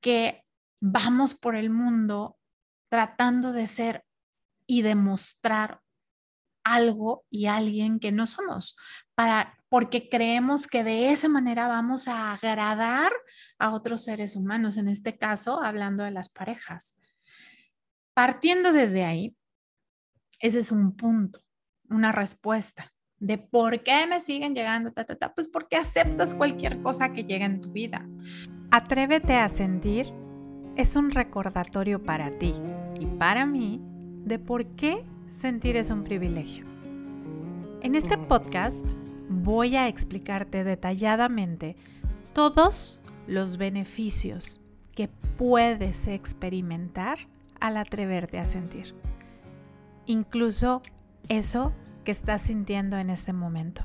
que vamos por el mundo tratando de ser y demostrar algo y alguien que no somos, para, porque creemos que de esa manera vamos a agradar a otros seres humanos, en este caso hablando de las parejas. Partiendo desde ahí, ese es un punto, una respuesta de por qué me siguen llegando, ta, ta, pues porque aceptas cualquier cosa que llegue en tu vida. Atrévete a sentir es un recordatorio para ti y para mí de por qué sentir es un privilegio. En este podcast voy a explicarte detalladamente todos los beneficios que puedes experimentar al atreverte a sentir. Incluso eso que estás sintiendo en este momento.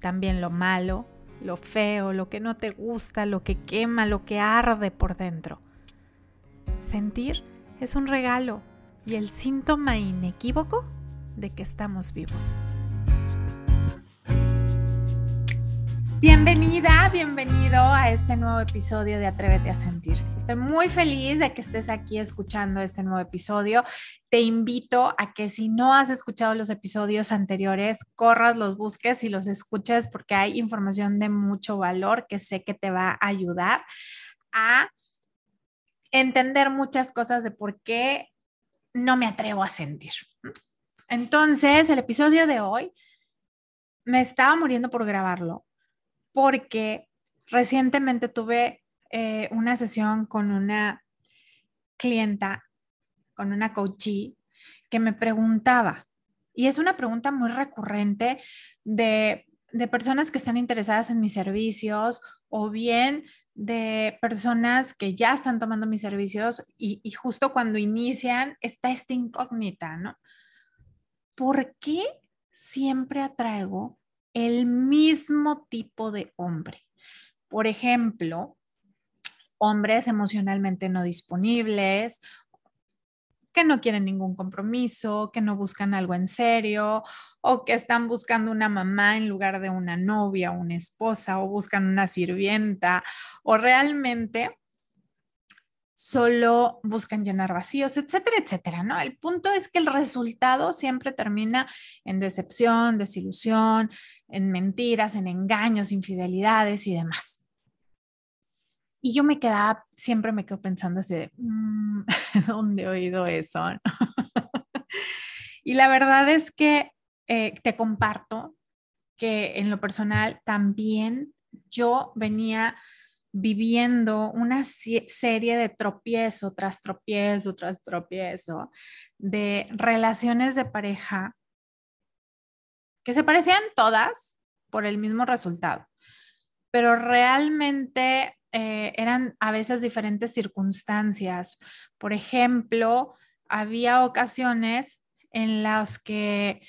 También lo malo, lo feo, lo que no te gusta, lo que quema, lo que arde por dentro. Sentir es un regalo y el síntoma inequívoco de que estamos vivos. Bienvenida, bienvenido a este nuevo episodio de Atrévete a Sentir. Estoy muy feliz de que estés aquí escuchando este nuevo episodio. Te invito a que si no has escuchado los episodios anteriores, corras, los busques y los escuches porque hay información de mucho valor que sé que te va a ayudar a entender muchas cosas de por qué no me atrevo a sentir. Entonces, el episodio de hoy me estaba muriendo por grabarlo porque recientemente tuve eh, una sesión con una clienta, con una coachee, que me preguntaba, y es una pregunta muy recurrente de, de personas que están interesadas en mis servicios o bien de personas que ya están tomando mis servicios y, y, justo cuando inician está esta incógnita, ¿no? ¿Por qué siempre atraigo el mismo tipo de hombre? Por ejemplo, hombres emocionalmente no disponibles que no quieren ningún compromiso, que no buscan algo en serio o que están buscando una mamá en lugar de una novia, una esposa o buscan una sirvienta o realmente solo buscan llenar vacíos, etcétera, etcétera, ¿no? El punto es que el resultado siempre termina en decepción, desilusión, en mentiras, en engaños, infidelidades y demás. Y yo me quedaba, siempre me quedo pensando así mm, ¿dónde he oído eso? y la verdad es que eh, te comparto que en lo personal también yo venía viviendo una serie de tropiezo tras tropiezo tras tropiezo de relaciones de pareja que se parecían todas por el mismo resultado, pero realmente eh, eran a veces diferentes circunstancias. Por ejemplo, había ocasiones en las que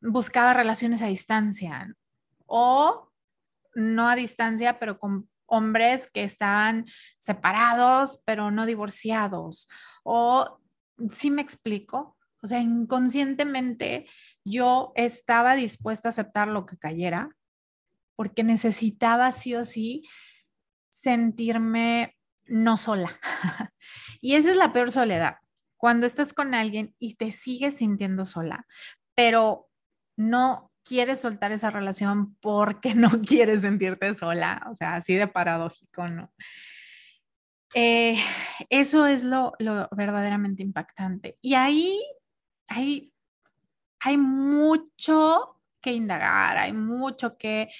buscaba relaciones a distancia o no a distancia, pero con hombres que estaban separados, pero no divorciados. O, si me explico? O sea, inconscientemente yo estaba dispuesta a aceptar lo que cayera porque necesitaba sí o sí sentirme no sola. y esa es la peor soledad, cuando estás con alguien y te sigues sintiendo sola, pero no quieres soltar esa relación porque no quieres sentirte sola, o sea, así de paradójico, ¿no? Eh, eso es lo, verdaderamente impactante. Y ahí hay, hay mucho que indagar, hay mucho que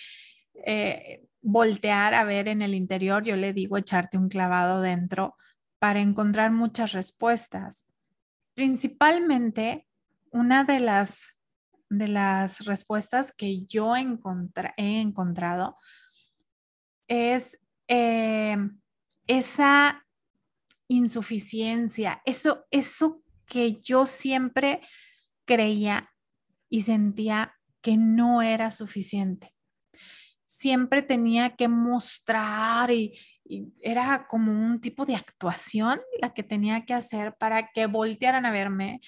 eh, voltear a ver en el interior, yo le digo echarte un clavado dentro para encontrar muchas respuestas. Principalmente, una de las, de las respuestas que yo he encontrado es eh, esa insuficiencia, eso, eso que yo siempre creía y sentía que no era suficiente. Siempre tenía que mostrar y, era como un tipo de actuación la que tenía que hacer para que voltearan a verme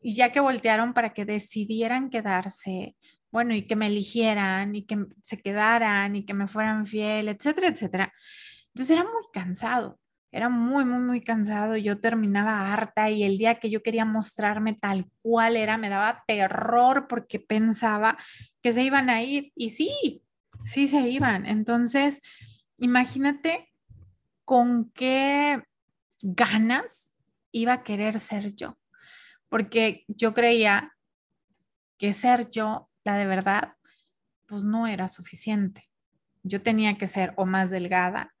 y ya que voltearon para que decidieran quedarse, bueno, y que me eligieran y que se quedaran y que me fueran fiel, etcétera, etcétera. Entonces era muy cansado era muy, muy, muy cansado. Yo terminaba harta y el día que yo quería mostrarme tal cual era, me daba terror porque pensaba que se iban a ir. Y sí, sí se iban. Entonces, imagínate con qué ganas iba a querer ser yo. Porque yo creía que ser yo, la de verdad, pues no era suficiente. Yo tenía que ser o más delgada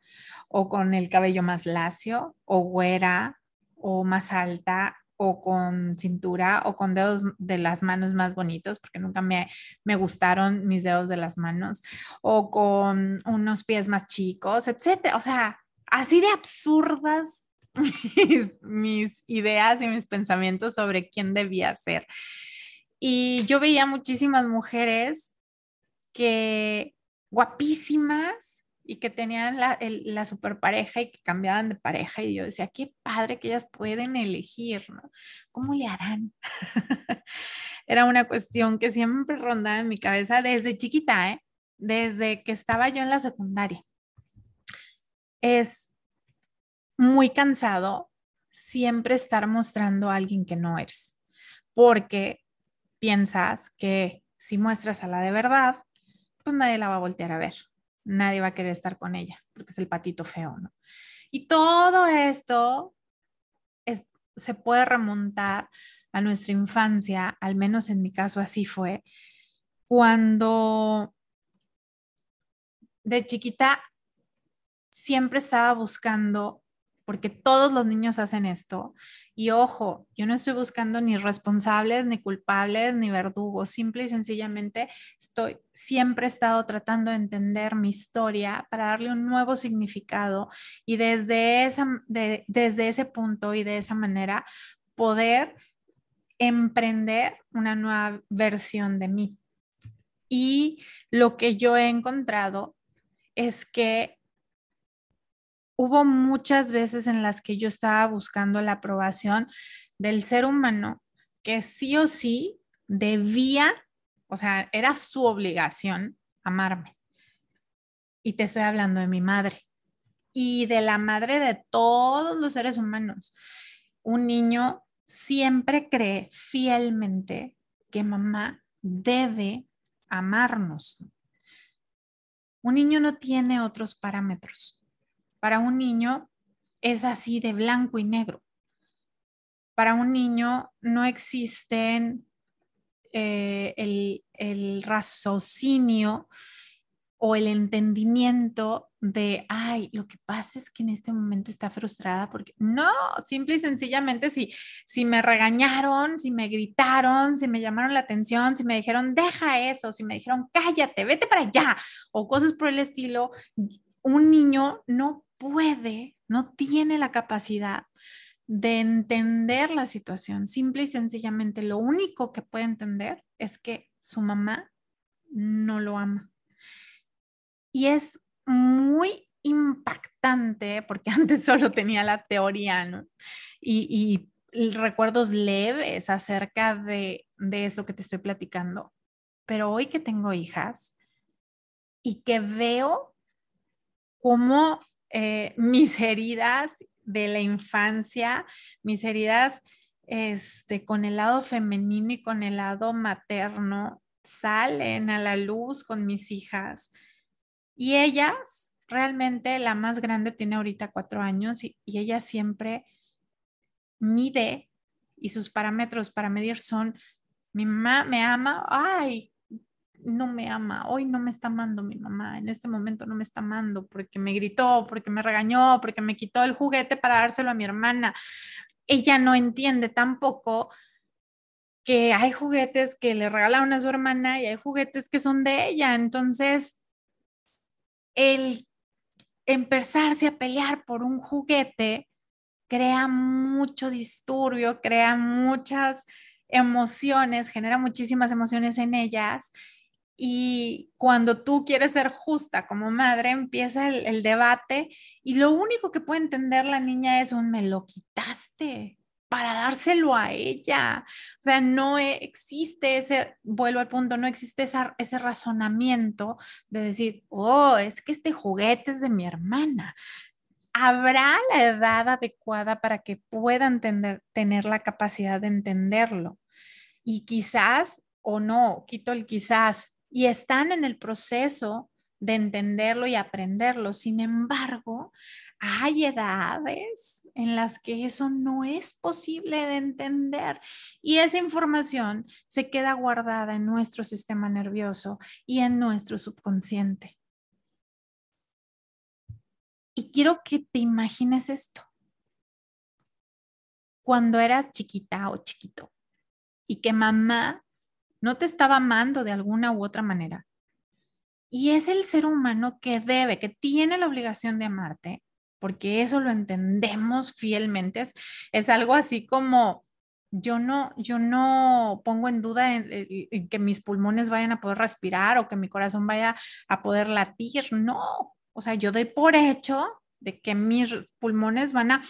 o con el cabello más lacio, o güera, o más alta, o con cintura, o con dedos de las manos más bonitos, porque nunca me, me gustaron mis dedos de las manos, o con unos pies más chicos, etcétera. O sea, así de absurdas mis, ideas y mis pensamientos sobre quién debía ser. Y yo veía muchísimas mujeres que guapísimas, y que tenían la, la super pareja y que cambiaban de pareja. Y yo decía, qué padre que ellas pueden elegir, ¿no? ¿Cómo le harán? Era una cuestión que siempre rondaba en mi cabeza desde chiquita, ¿eh? Desde que estaba yo en la secundaria. Es muy cansado siempre estar mostrando a alguien que no eres, porque piensas que si muestras a la de verdad, pues nadie la va a voltear a ver nadie va a querer estar con ella, porque es el patito feo, ¿no? Y todo esto es, se puede remontar a nuestra infancia, al menos en mi caso así fue, cuando de chiquita siempre estaba buscando, porque todos los niños hacen esto, y ojo, yo no estoy buscando ni responsables, ni culpables, ni verdugos. Simple y sencillamente estoy, siempre estado tratando de entender mi historia para darle un nuevo significado y desde, esa, desde ese punto y de esa manera poder emprender una nueva versión de mí. Y lo que yo he encontrado es que hubo muchas veces en las que yo estaba buscando la aprobación del ser humano que sí o sí debía, o sea, era su obligación amarme. Y te estoy hablando de mi madre y de la madre de todos los seres humanos. Un niño siempre cree fielmente que mamá debe amarnos. Un niño no tiene otros parámetros para un niño es así de blanco y negro. Para un niño no existen eh, el, el raciocinio o el entendimiento de, ay, lo que pasa es que en este momento está frustrada porque no, simple y sencillamente si, si me regañaron, si me gritaron, si me llamaron la atención, si me dijeron, deja eso, si me dijeron, cállate, vete para allá, o cosas por el estilo, un niño no puede, no tiene la capacidad de entender la situación. Simple y sencillamente lo único que puede entender es que su mamá no lo ama. Y es muy impactante porque antes solo tenía la teoría, ¿no? Y, recuerdos leves acerca de, de eso que te estoy platicando. Pero hoy que tengo hijas y que veo cómo eh, mis heridas de la infancia, mis heridas este, con el lado femenino y con el lado materno salen a la luz con mis hijas. Y ellas, realmente la más grande tiene ahorita cuatro años y, y ella siempre mide y sus parámetros para medir son, mi mamá me ama, ay, no me ama, hoy no me está amando mi mamá, en este momento no me está amando porque me gritó, porque me regañó, porque me quitó el juguete para dárselo a mi hermana. Ella no entiende tampoco que hay juguetes que le regalaron a su hermana y hay juguetes que son de ella. Entonces, el empezarse a pelear por un juguete crea mucho disturbio, crea muchas emociones, genera muchísimas emociones en ellas y cuando tú quieres ser justa como madre, empieza el, debate y lo único que puede entender la niña es un me lo quitaste para dárselo a ella. O sea, no e, existe ese, vuelvo al punto, no existe ese razonamiento de decir, oh, es que este juguete es de mi hermana. habrá la edad adecuada para que puedan tener la capacidad de entenderlo. Y quizás o no, quito el quizás, y están en el proceso de entenderlo y aprenderlo. Sin embargo, hay edades en las que eso no es posible de entender y esa información se queda guardada en nuestro sistema nervioso y en nuestro subconsciente. Y quiero que te imagines esto. Cuando eras chiquita o chiquito y que mamá no te estaba amando de alguna u otra manera. Y es el ser humano que debe, que tiene la obligación de amarte, porque eso lo entendemos fielmente. Es, algo así como, yo no, yo no pongo en duda en, que mis pulmones vayan a poder respirar o que mi corazón vaya a poder latir. No, o sea, yo doy por hecho de que mis pulmones van a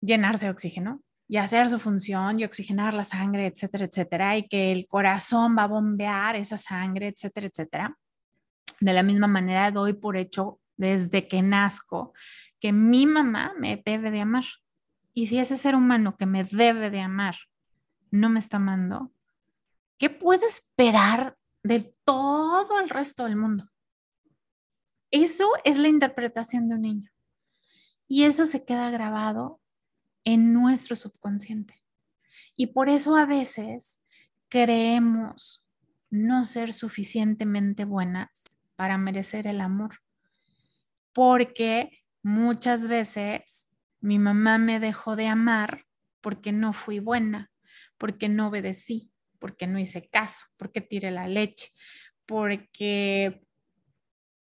llenarse de oxígeno y hacer su función y oxigenar la sangre, etcétera, etcétera, y que el corazón va a bombear esa sangre, etcétera, etcétera. De la misma manera doy por hecho desde que nazco que mi mamá me debe de amar. Y si ese ser humano que me debe de amar no me está amando, ¿qué puedo esperar de todo el resto del mundo? Eso es la interpretación de un niño. Y eso se queda grabado en nuestro subconsciente. Y por eso a veces creemos no ser suficientemente buenas para merecer el amor. Porque muchas veces mi mamá me dejó de amar porque no fui buena, porque no obedecí, porque no hice caso, porque tiré la leche, porque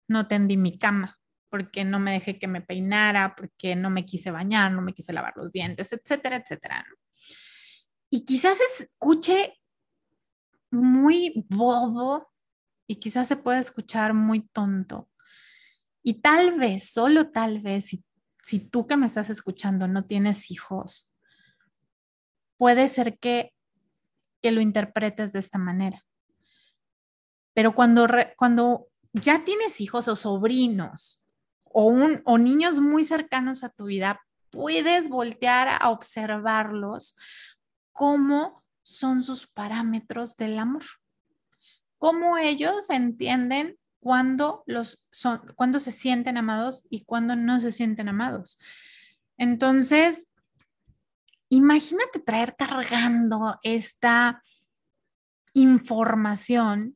no tendí mi cama, porque no me dejé que me peinara, porque no me quise bañar, no me quise lavar los dientes, etcétera, etcétera. Y quizás escuche muy bobo y quizás se pueda escuchar muy tonto. Y tal vez, solo tal vez, si, si tú que me estás escuchando no tienes hijos, puede ser que, que lo interpretes de esta manera. Pero cuando, cuando ya tienes hijos o sobrinos o, niños muy cercanos a tu vida, puedes voltear a observarlos cómo son sus parámetros del amor, cómo ellos entienden cuando, los son, cuando se sienten amados y cuando no se sienten amados. Entonces, imagínate traer cargando esta información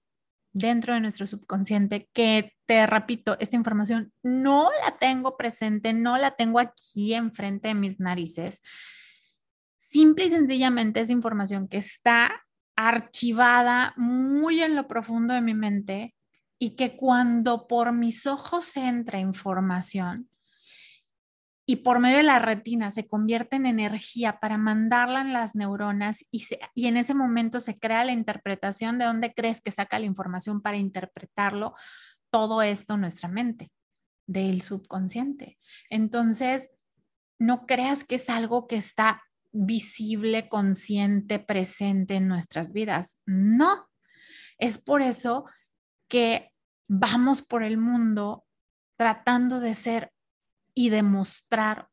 dentro de nuestro subconsciente que, te repito, esta información no la tengo presente, no la tengo aquí enfrente de mis narices. Simple y sencillamente es información que está archivada muy en lo profundo de mi mente y que cuando por mis ojos entra información, y por medio de la retina se convierte en energía para mandarla en las neuronas y, y en ese momento se crea la interpretación de dónde crees que saca la información para interpretarlo todo esto nuestra mente, del subconsciente. Entonces, no creas que es algo que está visible, consciente, presente en nuestras vidas. No, es por eso que vamos por el mundo tratando de ser y demostrar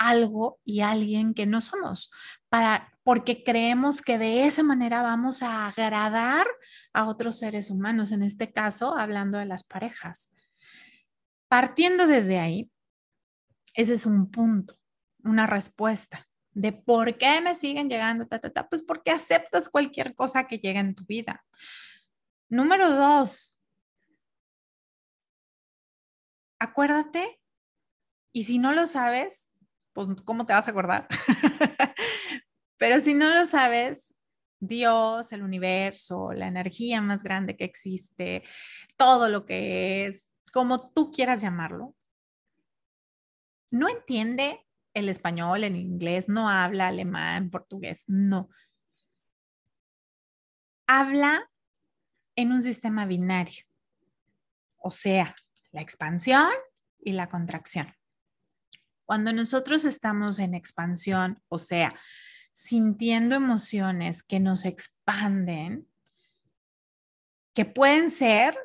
algo y alguien que no somos, para, porque creemos que de esa manera vamos a agradar a otros seres humanos, en este caso hablando de las parejas. Partiendo desde ahí, ese es un punto, una respuesta de por qué me siguen llegando, ta, ta, ta, pues porque aceptas cualquier cosa que llegue en tu vida. Número dos, acuérdate y si no lo sabes, pues ¿cómo te vas a acordar? Pero si no lo sabes, Dios, el universo, la energía más grande que existe, todo lo que es, como tú quieras llamarlo, no entiende el español, el inglés, no habla alemán, portugués, no. Habla en un sistema binario, o sea, la expansión y la contracción. Cuando nosotros estamos en expansión, o sea, sintiendo emociones que nos expanden, que pueden ser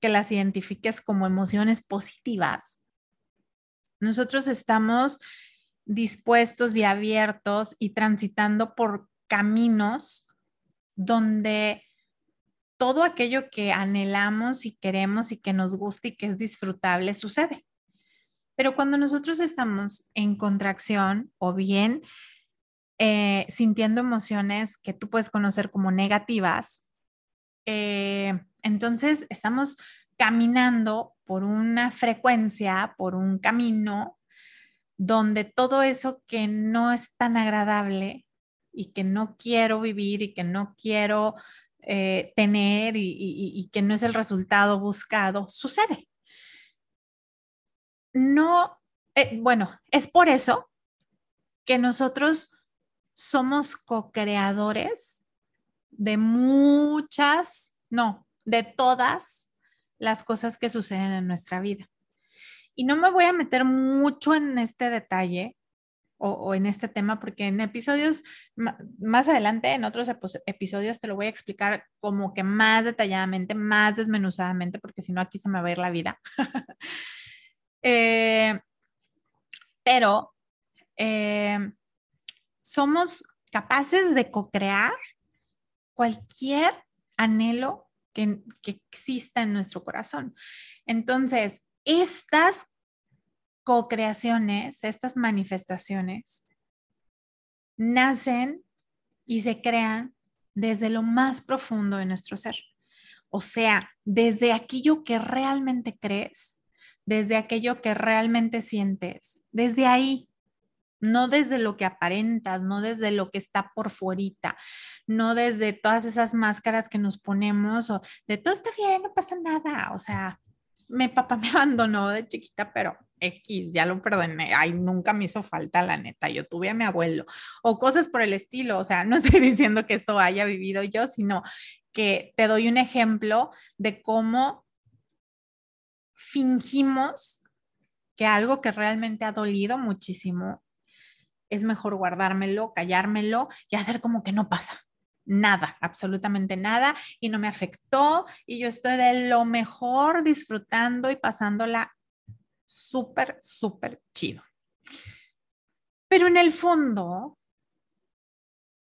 que las identifiques como emociones positivas, Nosotros estamos dispuestos y abiertos y transitando por caminos donde todo aquello que anhelamos y queremos y que nos gusta y que es disfrutable sucede. Pero cuando nosotros estamos en contracción o bien eh, sintiendo emociones que tú puedes conocer como negativas, eh, entonces estamos caminando por una frecuencia, por un camino donde todo eso que no es tan agradable y que no quiero vivir y que no quiero eh, tener y, que no es el resultado buscado, sucede. No, eh, bueno, es por eso que nosotros somos co-creadores de muchas, no, de todas las cosas que suceden en nuestra vida. Y no me voy a meter mucho en este detalle o, en este tema porque en episodios más adelante, en otros episodios, te lo voy a explicar como que más detalladamente, más desmenuzadamente, porque si no aquí se me va a ir la vida. Eh, pero eh, somos capaces de co-crear cualquier anhelo que, exista en nuestro corazón. Entonces, estas co-creaciones, estas manifestaciones, nacen y se crean desde lo más profundo de nuestro ser. O sea, desde aquello que realmente crees, desde aquello que realmente sientes, desde ahí, no desde lo que aparentas, no desde lo que está por fuerita, no desde todas esas máscaras que nos ponemos o de todo está bien, no pasa nada, o sea, mi papá me abandonó de chiquita, pero X, ya lo perdoné, ay, nunca me hizo falta la neta, yo tuve a mi abuelo o cosas por el estilo, o sea, no estoy diciendo que esto haya vivido yo, sino que te doy un ejemplo de cómo fingimos que algo que realmente ha dolido muchísimo es mejor guardármelo, callármelo y hacer como que no pasa. Nada, absolutamente nada, y no me afectó, y yo estoy de lo mejor disfrutando y pasándola súper, súper chido. Pero en el fondo,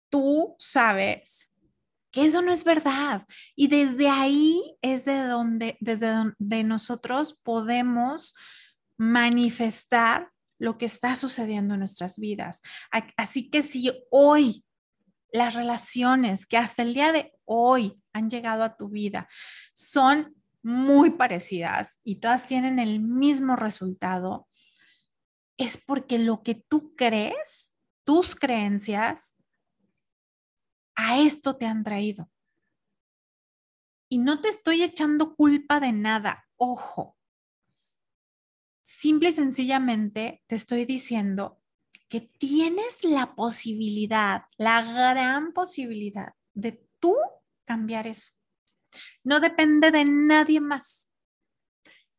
tú sabes que eso no es verdad. Y desde ahí es de donde, desde donde nosotros podemos manifestar lo que está sucediendo en nuestras vidas. Así que si hoy las relaciones que hasta el día de hoy han llegado a tu vida son muy parecidas y todas tienen el mismo resultado, es porque lo que tú crees, tus creencias, a esto te han traído. Y no te estoy echando culpa de nada, ojo, simple y sencillamente te estoy diciendo que tienes la posibilidad, la gran posibilidad de tú cambiar eso. No depende de nadie más.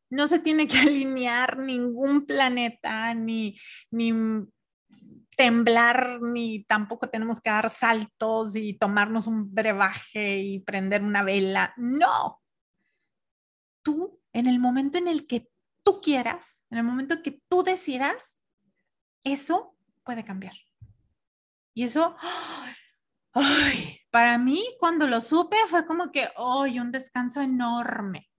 No se tiene que alinear ningún planeta, ni, ni temblar, ni tampoco tenemos que dar saltos y tomarnos un brebaje y prender una vela. No. Tú, en el momento en el que tú quieras, en el momento que tú decidas, eso puede cambiar. Y eso, ay, para mí cuando lo supe fue como que, ay, un descanso enorme.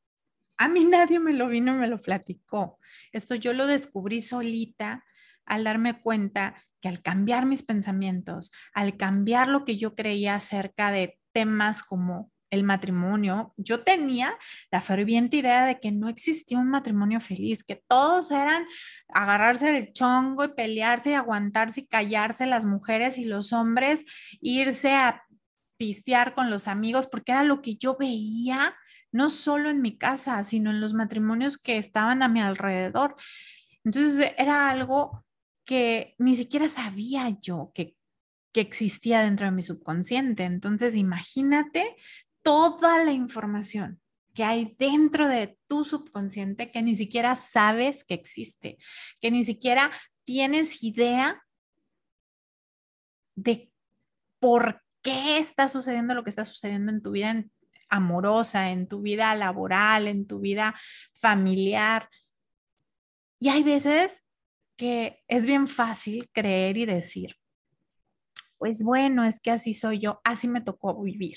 A mí nadie me lo vino y me lo platicó. Esto yo lo descubrí solita al darme cuenta que al cambiar mis pensamientos, al cambiar lo que yo creía acerca de temas como el matrimonio, yo tenía la ferviente idea de que no existía un matrimonio feliz, que todos eran agarrarse del chongo y pelearse y aguantarse y callarse las mujeres y los hombres, irse a pistear con los amigos, porque era lo que yo veía, no solo en mi casa, sino en los matrimonios que estaban a mi alrededor. Entonces era algo que ni siquiera sabía yo que, que existía dentro de mi subconsciente. Entonces, imagínate toda la información que hay dentro de tu subconsciente que ni siquiera sabes que existe, que ni siquiera tienes idea de por qué está sucediendo lo que está sucediendo en tu vida amorosa, en tu vida laboral, en tu vida familiar. Y hay veces que es bien fácil creer y decir, pues bueno, es que así soy yo, así me tocó vivir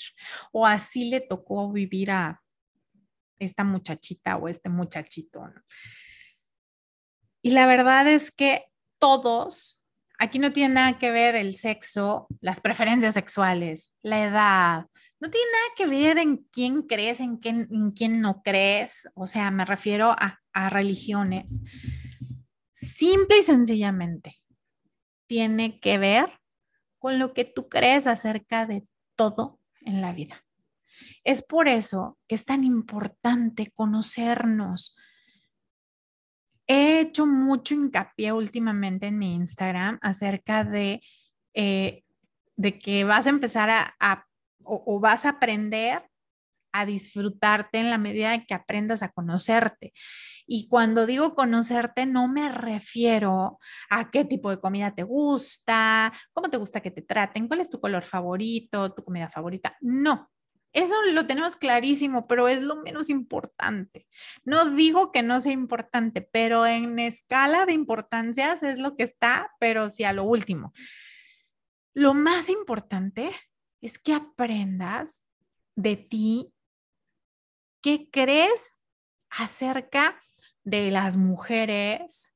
o así le tocó vivir a esta muchachita o este muchachito. Y la verdad es que todos, aquí no tiene nada que ver el sexo, las preferencias sexuales, la edad, no tiene nada que ver en quién crees, en quién, no crees, o sea, me refiero a religiones. Simple y sencillamente, tiene que ver con lo que tú crees acerca de todo en la vida. Es por eso que es tan importante conocernos. He hecho mucho hincapié últimamente en mi Instagram acerca de, eh, de que vas a empezar a, o, vas a aprender a disfrutarte en la medida que aprendas a conocerte. Y cuando digo conocerte, no me refiero a qué tipo de comida te gusta, cómo te gusta que te traten, cuál es tu color favorito, tu comida favorita. No, eso lo tenemos clarísimo, pero es lo menos importante. No digo que no sea importante, pero en escala de importancias es lo que está, pero sí a lo último. Lo más importante es que aprendas de ti qué crees acerca de las mujeres?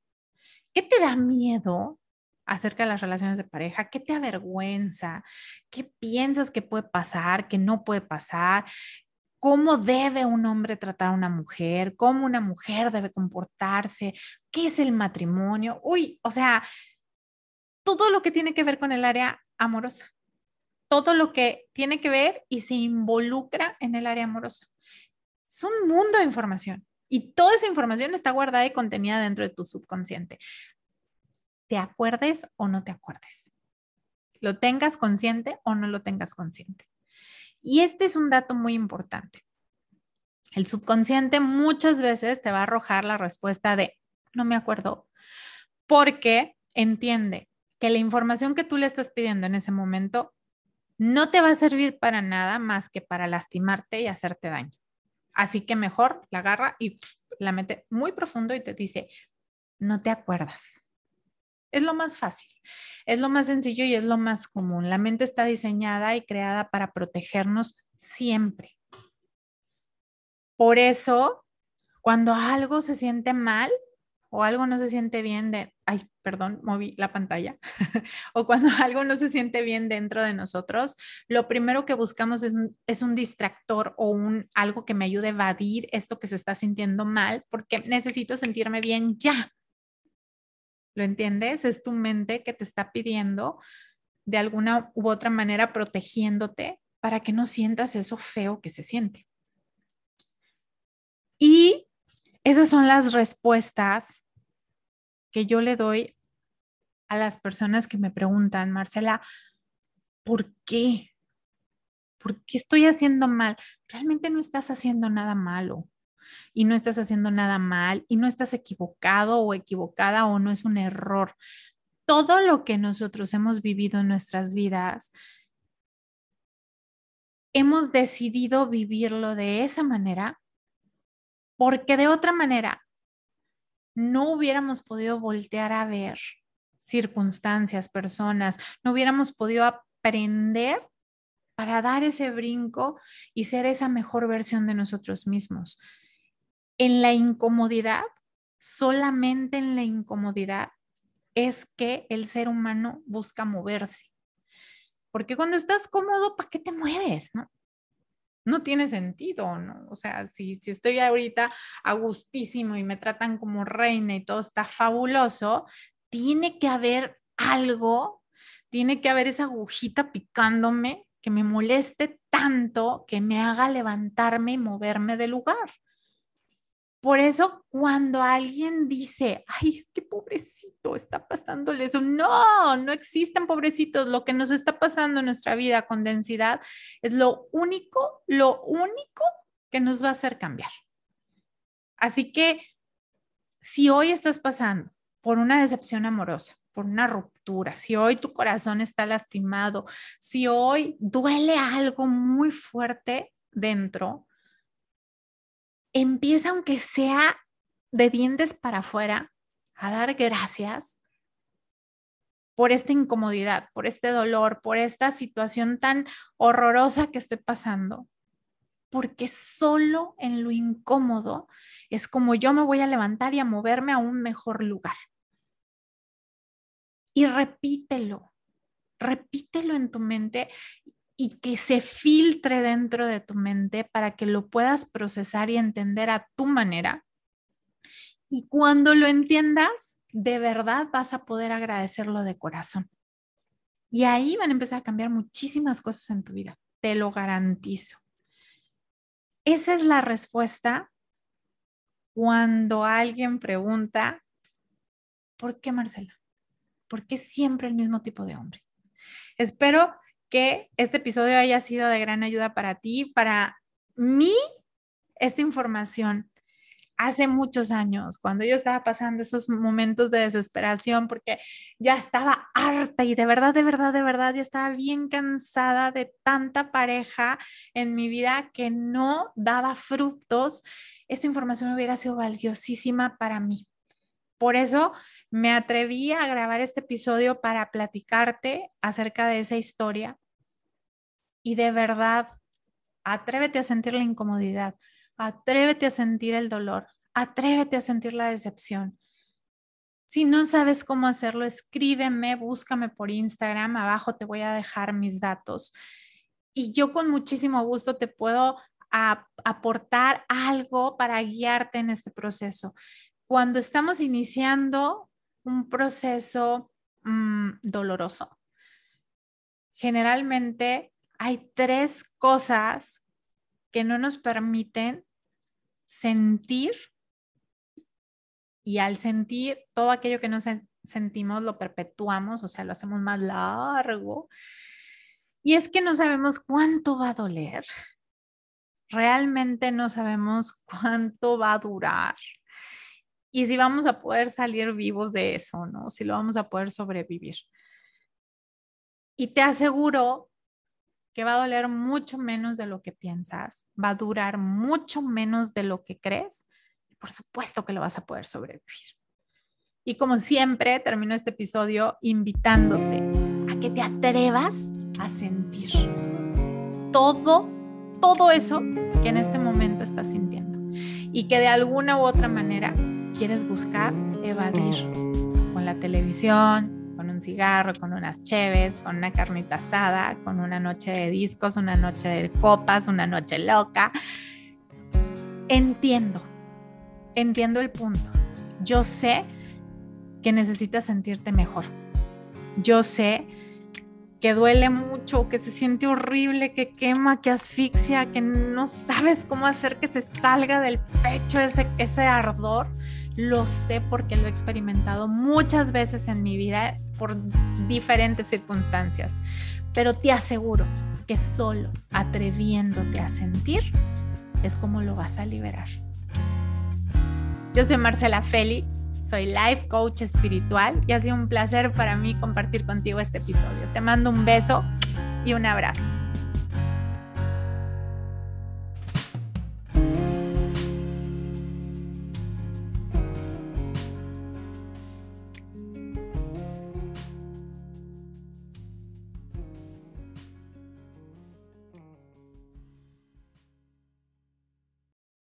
¿Qué te da miedo acerca de las relaciones de pareja? ¿Qué te avergüenza? ¿Qué piensas que puede pasar, que no puede pasar? ¿Cómo debe un hombre tratar a una mujer? ¿Cómo una mujer debe comportarse? ¿Qué es el matrimonio? Uy, o sea, todo lo que tiene que ver con el área amorosa, todo lo que tiene que ver y se involucra en el área amorosa. Es un mundo de información. Y toda esa información está guardada y contenida dentro de tu subconsciente. Te acuerdes o no te acuerdes. Lo tengas consciente o no lo tengas consciente. Y este es un dato muy importante. El subconsciente muchas veces te va a arrojar la respuesta de no me acuerdo, porque entiende que la información que tú le estás pidiendo en ese momento no te va a servir para nada más que para lastimarte y hacerte daño. Así que mejor la agarra y la mete muy profundo y te dice, no te acuerdas. Es lo más fácil, es lo más sencillo y es lo más común. La mente está diseñada y creada para protegernos siempre. Por eso, cuando algo se siente mal, o algo no se siente bien de, ay, perdón, moví la pantalla, o cuando algo no se siente bien dentro de nosotros, lo primero que buscamos es, es, un distractor o un algo que me ayude a evadir esto que se está sintiendo mal, porque necesito sentirme bien ya. ¿Lo entiendes? Es tu mente que te está pidiendo de alguna u otra manera protegiéndote para que no sientas eso feo que se siente. Y esas son las respuestas que yo le doy a las personas que me preguntan, Marcela, ¿por qué? ¿Por qué estoy haciendo mal? Realmente no estás haciendo nada malo y no estás haciendo nada mal y no estás equivocado o equivocada o no es un error. Todo lo que nosotros hemos vivido en nuestras vidas, hemos decidido vivirlo de esa manera porque de otra manera no hubiéramos podido voltear a ver circunstancias, personas, no hubiéramos podido aprender para dar ese brinco y ser esa mejor versión de nosotros mismos. En la incomodidad, solamente en la incomodidad es que el ser humano busca moverse. Porque cuando estás cómodo, ¿para qué te mueves? No? No tiene sentido, ¿no? O sea, si, estoy ahorita a gustísimo y me tratan como reina y todo está fabuloso, tiene que haber algo, tiene que haber esa agujita picándome que me moleste tanto que me haga levantarme y moverme del lugar. Por eso cuando alguien dice, ay, es que pobrecito, está pasándole eso, no, no existen pobrecitos. Lo que nos está pasando en nuestra vida con densidad es lo único, lo único que nos va a hacer cambiar. Así que si hoy estás pasando por una decepción amorosa, por una ruptura, si hoy tu corazón está lastimado, si hoy duele algo muy fuerte dentro, empieza aunque sea de dientes para afuera a dar gracias por esta incomodidad, por este dolor, por esta situación tan horrorosa que estoy pasando, porque solo en lo incómodo es como yo me voy a levantar y a moverme a un mejor lugar. Y repítelo, repítelo en tu mente y que se filtre dentro de tu mente para que lo puedas procesar y entender a tu manera. Y cuando lo entiendas, de verdad vas a poder agradecerlo de corazón. Y ahí van a empezar a cambiar muchísimas cosas en tu vida, te lo garantizo. Esa es la respuesta cuando alguien pregunta, ¿por qué Marcela? ¿Por qué siempre el mismo tipo de hombre? Espero que este episodio haya sido de gran ayuda para ti, para mí. Esta información hace muchos años, cuando yo estaba pasando esos momentos de desesperación, porque ya estaba harta y de verdad, de verdad, de verdad, ya estaba bien cansada de tanta pareja en mi vida que no daba frutos, esta información hubiera sido valiosísima para mí. Por eso me atreví a grabar este episodio para platicarte acerca de esa historia y de verdad, atrévete a sentir la incomodidad Atrévete a sentir el dolor, atrévete a sentir la decepción. Si no sabes cómo hacerlo, escríbeme, búscame por Instagram, abajo te voy a dejar mis datos. Y yo con muchísimo gusto te puedo aportar algo para guiarte en este proceso. Cuando estamos iniciando un proceso mm, doloroso, generalmente hay tres cosas que no nos permiten sentir y al sentir todo aquello que no sentimos lo perpetuamos, o sea, lo hacemos más largo. Y es que no sabemos cuánto va a doler. Realmente no sabemos cuánto va a durar. Y si vamos a poder salir vivos de eso, ¿no? Si lo vamos a poder sobrevivir. Y te aseguro que va a doler mucho menos de lo que piensas, va a durar mucho menos de lo que crees y por supuesto que lo vas a poder sobrevivir. Y como siempre, termino este episodio invitándote a que te atrevas a sentir todo, todo eso que en este momento estás sintiendo y que de alguna u otra manera quieres buscar evadir con la televisión, cigarro, con unas cheves, con una carnita asada, con una noche de discos, una noche de copas, una noche loca. Entiendo, entiendo el punto. Yo sé que necesitas sentirte mejor. Yo sé que duele mucho, que se siente horrible, que quema, que asfixia, que no sabes cómo hacer que se salga del pecho ese ardor. Lo sé porque lo he experimentado muchas veces en mi vida por diferentes circunstancias, pero te aseguro que solo atreviéndote a sentir es como lo vas a liberar. Yo soy Marcela Félix, soy life coach espiritual y ha sido un placer para mí compartir contigo este episodio. Te mando un beso y un abrazo.